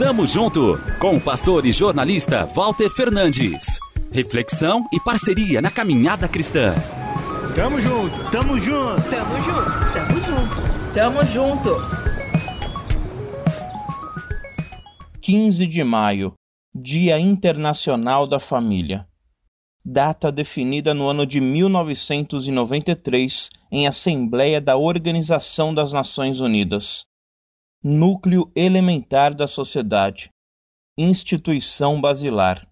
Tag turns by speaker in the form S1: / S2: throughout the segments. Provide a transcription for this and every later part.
S1: Tamo junto com o pastor e jornalista Walter Fernandes. Reflexão e parceria na caminhada cristã.
S2: Tamo junto, tamo junto,
S3: tamo junto, tamo junto, tamo junto.
S4: 15 de maio, Dia Internacional da Família. Data definida no ano de 1993 em Assembleia da Organização das Nações Unidas núcleo elementar da sociedade, instituição basilar,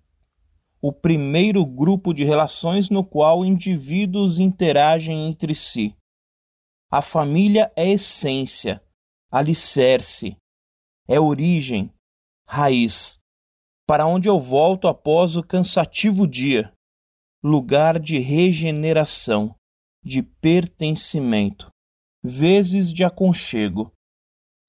S4: o primeiro grupo de relações no qual indivíduos interagem entre si. A família é essência, alicerce, é origem, raiz, para onde eu volto após o cansativo dia, lugar de regeneração, de pertencimento, vezes de aconchego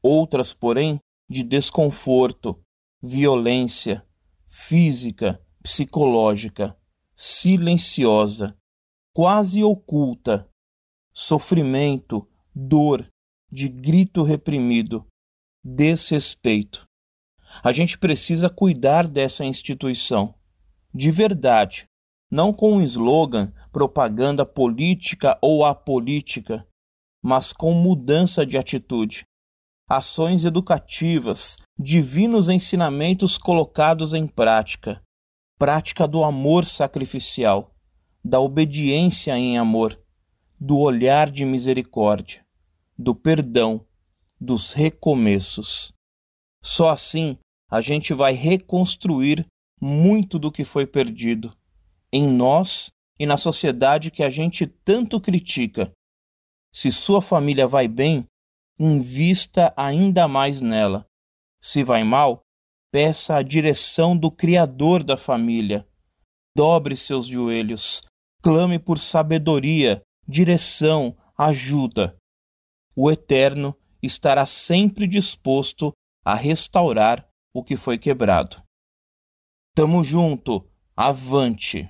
S4: outras, porém, de desconforto, violência física, psicológica, silenciosa, quase oculta, sofrimento, dor, de grito reprimido, desrespeito. A gente precisa cuidar dessa instituição, de verdade, não com um slogan, propaganda política ou apolítica, mas com mudança de atitude ações educativas, divinos ensinamentos colocados em prática, prática do amor sacrificial, da obediência em amor, do olhar de misericórdia, do perdão, dos recomeços. Só assim a gente vai reconstruir muito do que foi perdido em nós e na sociedade que a gente tanto critica. Se sua família vai bem, invista ainda mais nela. Se vai mal, peça a direção do Criador da família. Dobre seus joelhos, clame por sabedoria, direção, ajuda. O Eterno estará sempre disposto a restaurar o que foi quebrado. Tamo junto, avante!